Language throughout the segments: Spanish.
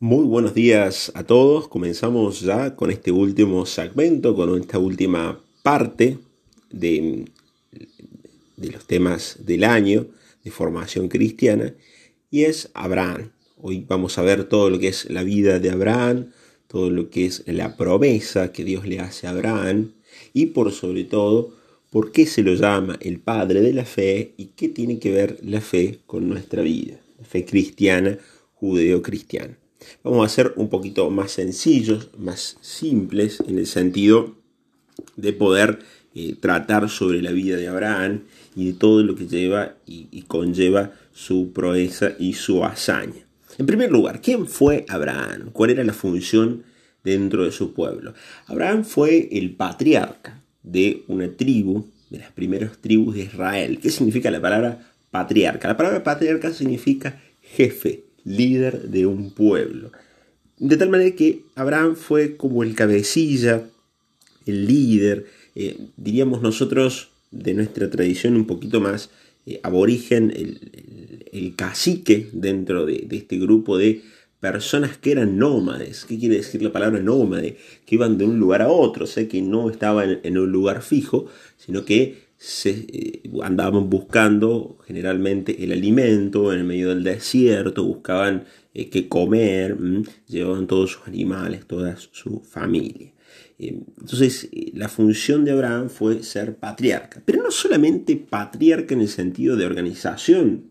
Muy buenos días a todos. Comenzamos ya con este último segmento, con esta última parte de, los temas del año de formación cristiana y es Abraham. Hoy vamos a ver todo lo que es la vida de Abraham, todo lo que es la promesa que Dios le hace a Abraham y por sobre todo por qué se lo llama el padre de la fe y qué tiene que ver la fe con nuestra vida, la fe cristiana, judeo-cristiana. Vamos a ser un poquito más sencillos, más simples en el sentido de poder eh, tratar sobre la vida de Abraham y de todo lo que lleva y, conlleva su proeza y su hazaña. En primer lugar, ¿quién fue Abraham? ¿Cuál era la función dentro de su pueblo? Abraham fue el patriarca de una tribu, de las primeras tribus de Israel. ¿Qué significa la palabra patriarca? La palabra patriarca significa jefe, líder de un pueblo. De tal manera que Abraham fue como el cabecilla, el líder, eh, diríamos nosotros de nuestra tradición un poquito más eh, aborigen, el, cacique dentro de, este grupo de personas que eran nómades. ¿Qué quiere decir la palabra nómade? Que iban de un lugar a otro, o sea que no estaban en un lugar fijo, sino que se, eh, andaban buscando generalmente el alimento en el medio del desierto, buscaban eh, qué comer, llevaban todos sus animales, toda su familia. Eh, entonces, la función de Abraham fue ser patriarca, pero no solamente patriarca en el sentido de organización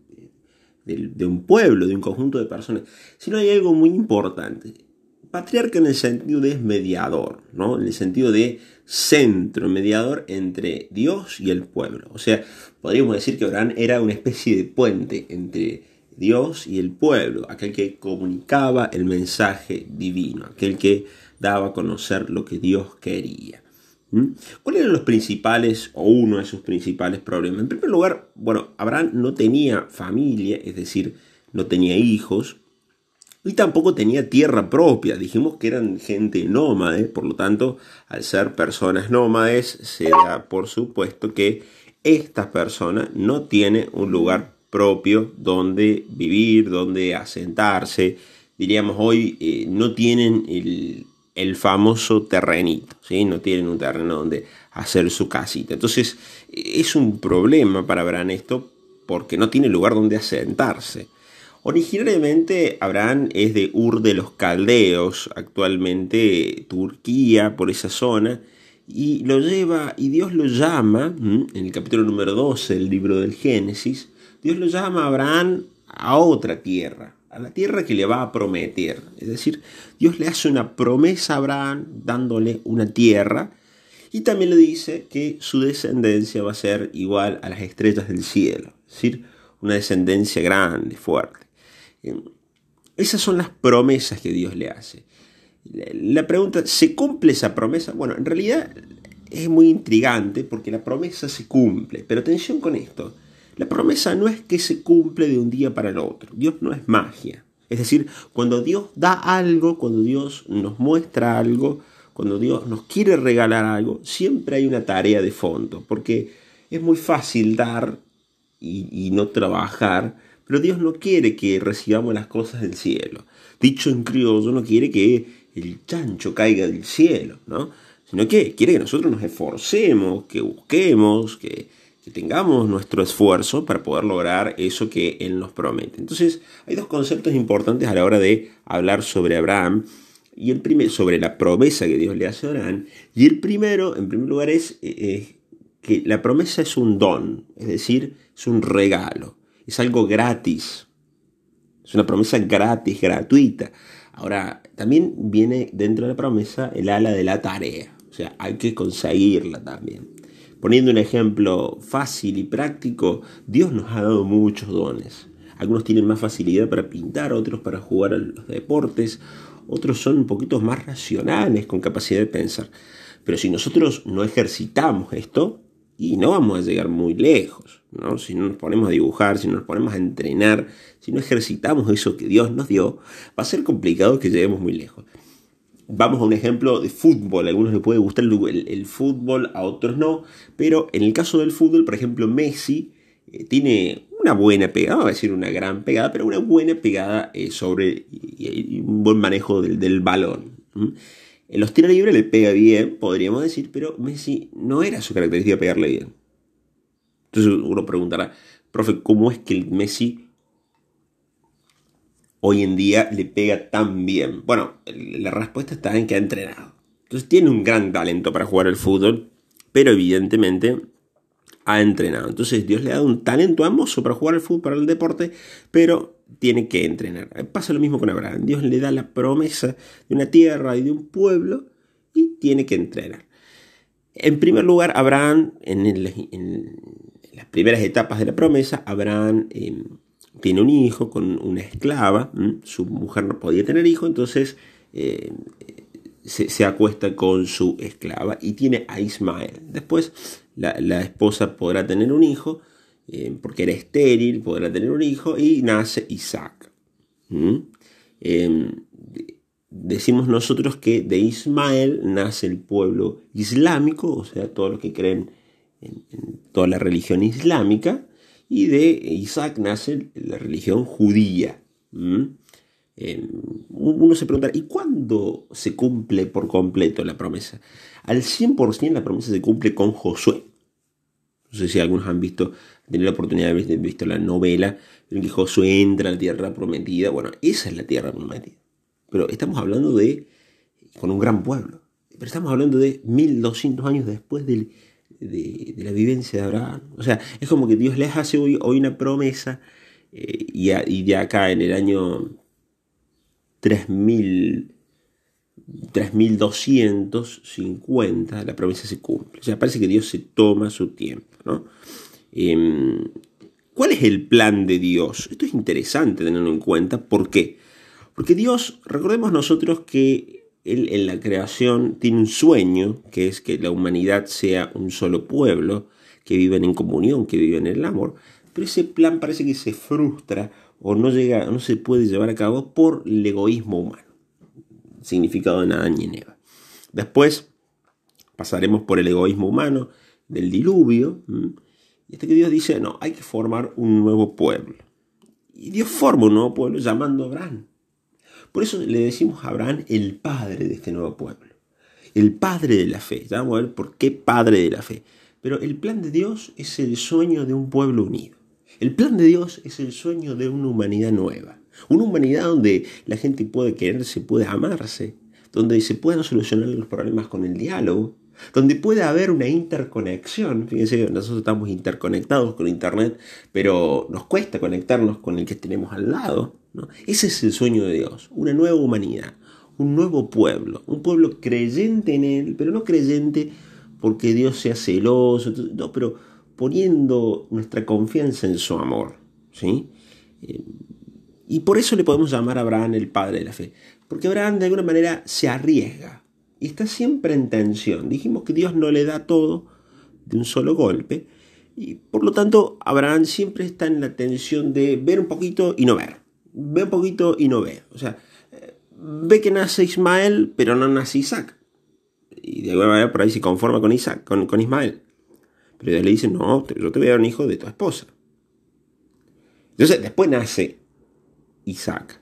de, de un pueblo, de un conjunto de personas, sino hay algo muy importante. Patriarca en el sentido de mediador, ¿no? en el sentido de centro, mediador entre Dios y el pueblo. O sea, podríamos decir que Abraham era una especie de puente entre Dios y el pueblo, aquel que comunicaba el mensaje divino, aquel que daba a conocer lo que Dios quería. ¿Mm? ¿Cuáles eran los principales o uno de sus principales problemas? En primer lugar, bueno, Abraham no tenía familia, es decir, no tenía hijos, y tampoco tenía tierra propia. Dijimos que eran gente nómade, por lo tanto, al ser personas nómades, se da por supuesto que estas personas no tienen un lugar propio donde vivir, donde asentarse. Diríamos hoy, eh, no tienen el, famoso terrenito, ¿sí? no tienen un terreno donde hacer su casita. Entonces, es un problema para Abraham esto porque no tiene lugar donde asentarse. Originariamente Abraham es de Ur de los Caldeos, actualmente Turquía, por esa zona, y lo lleva, y Dios lo llama, en el capítulo número 12 del libro del Génesis, Dios lo llama a Abraham a otra tierra, a la tierra que le va a prometer. Es decir, Dios le hace una promesa a Abraham dándole una tierra, y también le dice que su descendencia va a ser igual a las estrellas del cielo, es decir, una descendencia grande, fuerte. Esas son las promesas que Dios le hace. La pregunta, ¿se cumple esa promesa? Bueno, en realidad es muy intrigante porque la promesa se cumple, pero atención con esto. La promesa no es que se cumple de un día para el otro. Dios no es magia. Es decir, cuando Dios da algo, cuando Dios nos muestra algo, cuando Dios nos quiere regalar algo, siempre hay una tarea de fondo, porque es muy fácil dar y, y no trabajar, pero Dios no quiere que recibamos las cosas del cielo. Dicho en criollo, no quiere que el chancho caiga del cielo, ¿no? Sino que quiere que nosotros nos esforcemos, que busquemos, que, tengamos nuestro esfuerzo para poder lograr eso que Él nos promete. Entonces, hay dos conceptos importantes a la hora de hablar sobre Abraham y el sobre la promesa que Dios le hace a Abraham. Y el primero, en primer lugar, es eh, que la promesa es un don, es decir, es un regalo es algo gratis. Es una promesa gratis, gratuita. Ahora, también viene dentro de la promesa el ala de la tarea. O sea, hay que conseguirla también. Poniendo un ejemplo fácil y práctico, Dios nos ha dado muchos dones. Algunos tienen más facilidad para pintar, otros para jugar a los deportes, otros son un poquito más racionales, con capacidad de pensar. Pero si nosotros no ejercitamos esto, y no vamos a llegar muy lejos. ¿no? Si no nos ponemos a dibujar, si no nos ponemos a entrenar, si no ejercitamos eso que Dios nos dio, va a ser complicado que lleguemos muy lejos. Vamos a un ejemplo de fútbol. A algunos les puede gustar el, fútbol, a otros no. Pero en el caso del fútbol, por ejemplo, Messi eh, tiene una buena pegada, vamos a decir una gran pegada, pero una buena pegada eh, sobre y, un buen manejo del, balón. En los tiros libres le pega bien, podríamos decir, pero Messi no era su característica pegarle bien. Entonces uno preguntará, profe, ¿cómo es que Messi hoy en día le pega tan bien? Bueno, la respuesta está en que ha entrenado. Entonces tiene un gran talento para jugar al fútbol, pero evidentemente ha entrenado. Entonces Dios le ha dado un talento hermoso para jugar al fútbol, para el deporte, pero tiene que entrenar. Pasa lo mismo con Abraham. Dios le da la promesa de una tierra y de un pueblo y tiene que entrenar. En primer lugar, Abraham, en, las primeras etapas de la promesa, Abraham em, tiene un hijo con una esclava. Su mujer no podía tener hijo, entonces em, se, acuesta con su esclava y tiene a Ismael. Después la, esposa podrá tener un hijo, eh, porque era estéril, podrá tener un hijo y nace Isaac. ¿Mm? Em, decimos nosotros que de Ismael nace el pueblo islámico, o sea, todos los que creen en, toda la religión islámica, y de Isaac nace la religión judía. ¿Mm? Em, uno se pregunta, ¿y cuándo se cumple por completo la promesa? Al 100% la promesa se cumple con Josué. No sé si algunos han visto, tenido la oportunidad de haber visto la novela en que Josué entra a la tierra prometida. Bueno, esa es la tierra prometida. Pero estamos hablando de, con un gran pueblo. Pero estamos hablando de 1200 años después de, la vivencia de Abraham. O sea, es como que Dios les hace hoy, una promesa eh, y, y de acá en el año 3000, 3250, la promesa se cumple. O sea, parece que Dios se toma su tiempo. ¿no? Em, ¿Cuál es el plan de Dios? Esto es interesante tenerlo en cuenta. ¿Por qué? Porque Dios, recordemos nosotros que Él en la creación tiene un sueño, que es que la humanidad sea un solo pueblo, que viven en comunión, que viven en el amor. Pero ese plan parece que se frustra o no, llega, no se puede llevar a cabo por el egoísmo humano. Significado de nada ni Eva. Después pasaremos por el egoísmo humano del diluvio. Y hasta que Dios dice, no, hay que formar un nuevo pueblo. Y Dios forma un nuevo pueblo llamando a Abraham. Por eso le decimos a Abraham el padre de este nuevo pueblo. El padre de la fe. Ya vamos a ver por qué padre de la fe. Pero el plan de Dios es el sueño de un pueblo unido. El plan de Dios es el sueño de una humanidad nueva. Una humanidad donde la gente puede quererse, puede amarse, donde se puedan solucionar los problemas con el diálogo, donde puede haber una interconexión. Fíjense nosotros estamos interconectados con Internet, pero nos cuesta conectarnos con el que tenemos al lado. Ese es el sueño de Dios, una nueva humanidad, un nuevo pueblo, un pueblo creyente en Él, pero no creyente porque Dios sea celoso, no, pero poniendo nuestra confianza en su amor. ¿sí? Y por eso le podemos llamar a Abraham el padre de la fe. Porque Abraham de alguna manera se arriesga y está siempre en tensión. Dijimos que Dios no le da todo de un solo golpe. Y por lo tanto, Abraham siempre está en la tensión de ver un poquito y no ver. Ve un poquito y no ve. O sea, eh, ve que nace Ismael, pero no nace Isaac. Y de alguna manera por ahí se conforma con Isaac, con, con Ismael. Pero Dios le dice, no, yo te voy a dar un hijo de tu esposa. Entonces, después nace Isaac.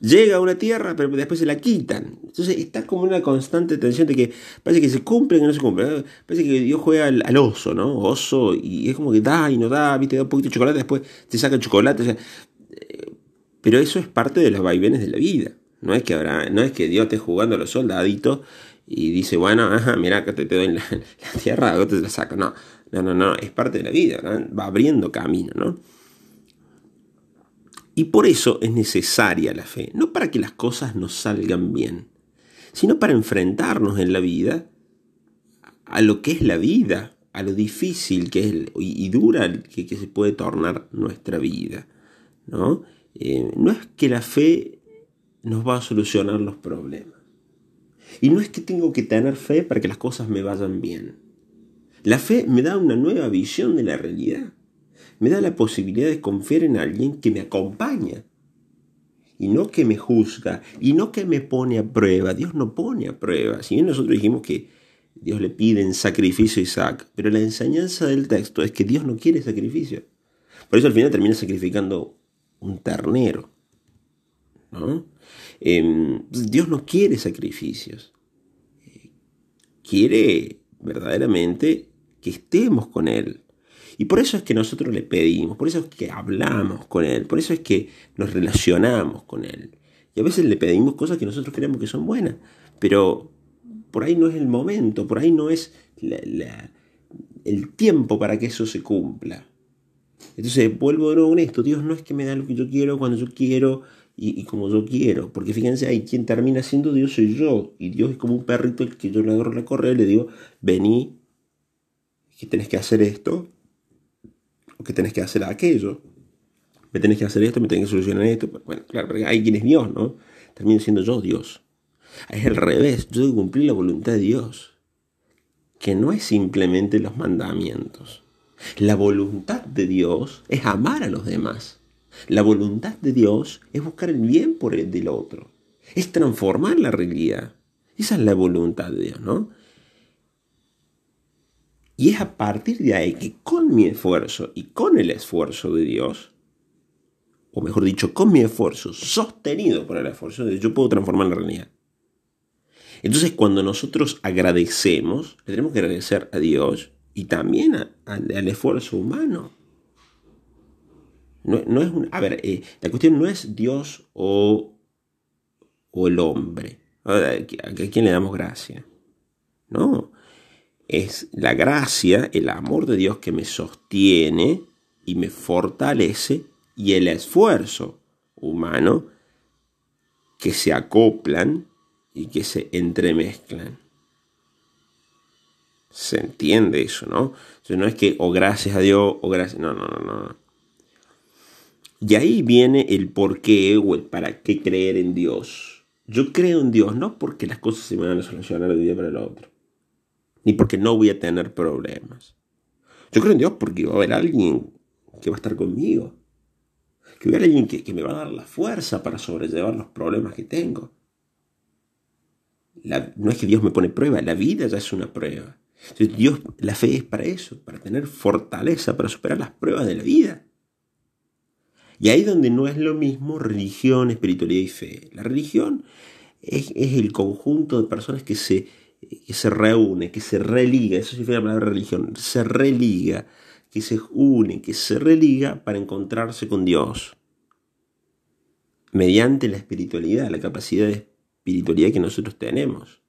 Llega a una tierra, pero después se la quitan. Entonces está como una constante tensión de que parece que se cumple y no se cumple. Parece que Dios juega al, oso, ¿no? Oso, y es como que da y no da, viste, da un poquito de chocolate, después te saca el chocolate. Eh, pero eso es parte de los vaivenes de la vida. No es que, habrá, no es que Dios esté jugando a los soldaditos y dice, bueno, ajá, mira, acá te, doy la, tierra, acá te la saco. No, no, no, no, es parte de la vida, va abriendo camino, ¿no? Y por eso es necesaria la fe, no para que las cosas nos salgan bien, sino para enfrentarnos en la vida a lo que es la vida, a lo difícil que es y dura que, se puede tornar nuestra vida. ¿no? Eh, no es que la fe nos va a solucionar los problemas. Y no es que tengo que tener fe para que las cosas me vayan bien. La fe me da una nueva visión de la realidad. Me da la posibilidad de confiar en alguien que me acompaña. Y no que me juzga. Y no que me pone a prueba. Dios no pone a prueba. Si bien nosotros dijimos que Dios le pide en sacrificio a Isaac. Pero la enseñanza del texto es que Dios no quiere sacrificio. Por eso al final termina sacrificando un ternero. ¿no? Em, Dios no quiere sacrificios. Quiere verdaderamente que estemos con Él. Y por eso es que nosotros le pedimos, por eso es que hablamos con Él, por eso es que nos relacionamos con Él. Y a veces le pedimos cosas que nosotros creemos que son buenas, pero por ahí no es el momento, por ahí no es el tiempo para que eso se cumpla. Entonces vuelvo de nuevo en esto, Dios no es que me da lo que yo quiero cuando yo quiero y, como yo quiero, porque fíjense, ahí quien termina siendo Dios soy yo, y Dios es como un perrito el que yo le agarro la correa y le digo, vení, que tenés que hacer esto, o que tenés que hacer aquello. Me tenés que hacer esto, me tenés que solucionar esto. Bueno, claro, porque hay quien es Dios, ¿no? Termino siendo yo Dios. Es el revés, yo debo cumplir la voluntad de Dios, que no es simplemente los mandamientos. La voluntad de Dios es amar a los demás. La voluntad de Dios es buscar el bien por el del otro. Es transformar la realidad. Esa es la voluntad de Dios, ¿no? Y es a partir de ahí que con mi esfuerzo y con el esfuerzo de Dios, o mejor dicho, con mi esfuerzo sostenido por el esfuerzo de Dios, yo puedo transformar la realidad. Entonces, cuando nosotros agradecemos, le tenemos que agradecer a Dios y también al esfuerzo humano. No, es a ver, eh, la cuestión no es Dios o, o el hombre. ¿A, quién le damos gracia? No. Es la gracia, el amor de Dios que me sostiene y me fortalece y el esfuerzo humano que se acoplan y que se entremezclan. Se entiende eso, ¿no? no es que o gracias a Dios o gracias. No, no, no, no. Y ahí viene el por qué o el para qué creer en Dios. Yo creo en Dios no porque las cosas se me van a solucionar de un día para el otro, ni porque no voy a tener problemas. Yo creo en Dios porque va a haber alguien que va a estar conmigo, que va a haber alguien que, me va a dar la fuerza para sobrellevar los problemas que tengo no es que Dios me pone prueba, la vida ya es una prueba. Dios, la fe es para eso, para tener fortaleza, para superar las pruebas de la vida. Y ahí donde no es lo mismo religión, espiritualidad y fe. La religión es, el conjunto de personas que se, que se reúne, que se religa, eso significa la palabra religión, se religa, que se une, que se religa para encontrarse con Dios. Mediante la espiritualidad, la capacidad de espiritualidad que nosotros tenemos.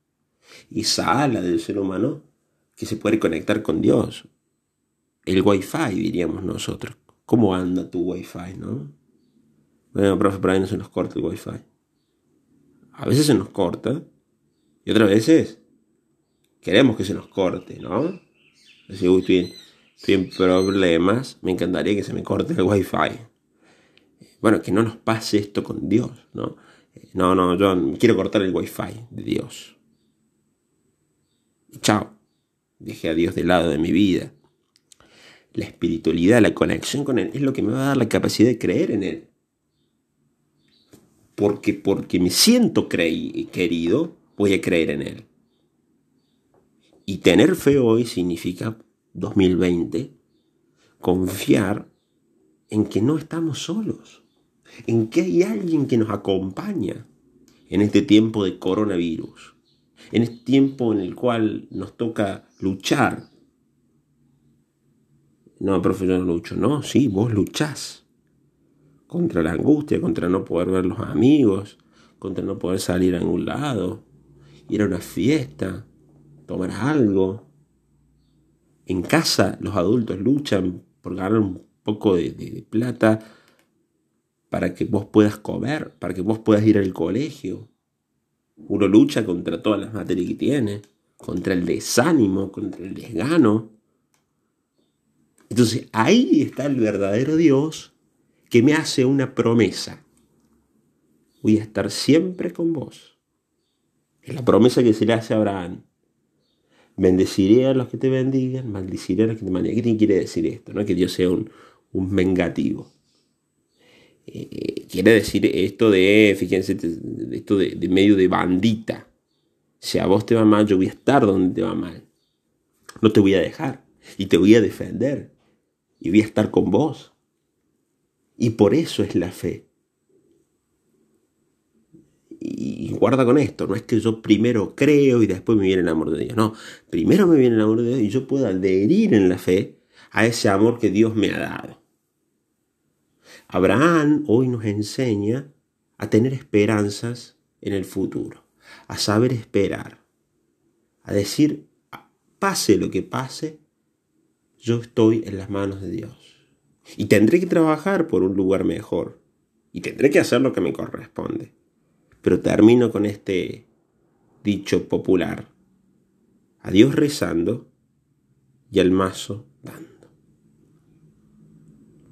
Esa ala del ser humano que se puede conectar con Dios. El wifi, diríamos nosotros. ¿Cómo anda tu wifi, no? Bueno, profe, por ahí no se nos corta el wifi. A veces se nos corta y otras veces queremos que se nos corte, ¿no? Si estoy, estoy problemas, me encantaría que se me corte el wifi. Bueno, que no nos pase esto con Dios, ¿no? No, no, yo quiero cortar el wifi de Dios. chao. Dejé a Dios de lado de mi vida. La espiritualidad, la conexión con Él, es lo que me va a dar la capacidad de creer en Él. Porque, porque me siento querido, voy a creer en Él. Y tener fe hoy significa 2020, confiar en que no estamos solos en que hay alguien que nos acompaña en este tiempo de coronavirus, en este tiempo en el cual nos toca luchar. No, profe, yo no lucho. No, sí, vos luchás contra la angustia, contra no poder ver los amigos, contra no poder salir a ningún lado, ir a una fiesta, tomar algo. En casa los adultos luchan por ganar un poco de, plata para que vos puedas comer, para que vos puedas ir al colegio. Uno lucha contra todas las materias que tiene, contra el desánimo, contra el desgano. Entonces ahí está el verdadero Dios que me hace una promesa. Voy a estar siempre con vos. Es la promesa que se le hace a Abraham. Bendeciré a los que te bendigan, maldiciré a los que te maldigan. ¿Qué quiere decir esto? No que Dios sea un, un vengativo. Eh, quiere decir esto de, fíjense, esto de, de, medio de bandita. Si a vos te va mal, yo voy a estar donde te va mal. No te voy a dejar y te voy a defender y voy a estar con vos. Y por eso es la fe. Guarda con esto, no es que yo primero creo y después me viene el amor de Dios, no, primero me viene el amor de Dios y yo puedo adherir en la fe a ese amor que Dios me ha dado. Abraham hoy nos enseña a tener esperanzas en el futuro, a saber esperar, a decir, pase lo que pase, yo estoy en las manos de Dios. Y tendré que trabajar por un lugar mejor. Y tendré que hacer lo que me corresponde. Pero termino con este dicho popular. A Dios rezando y al mazo dando.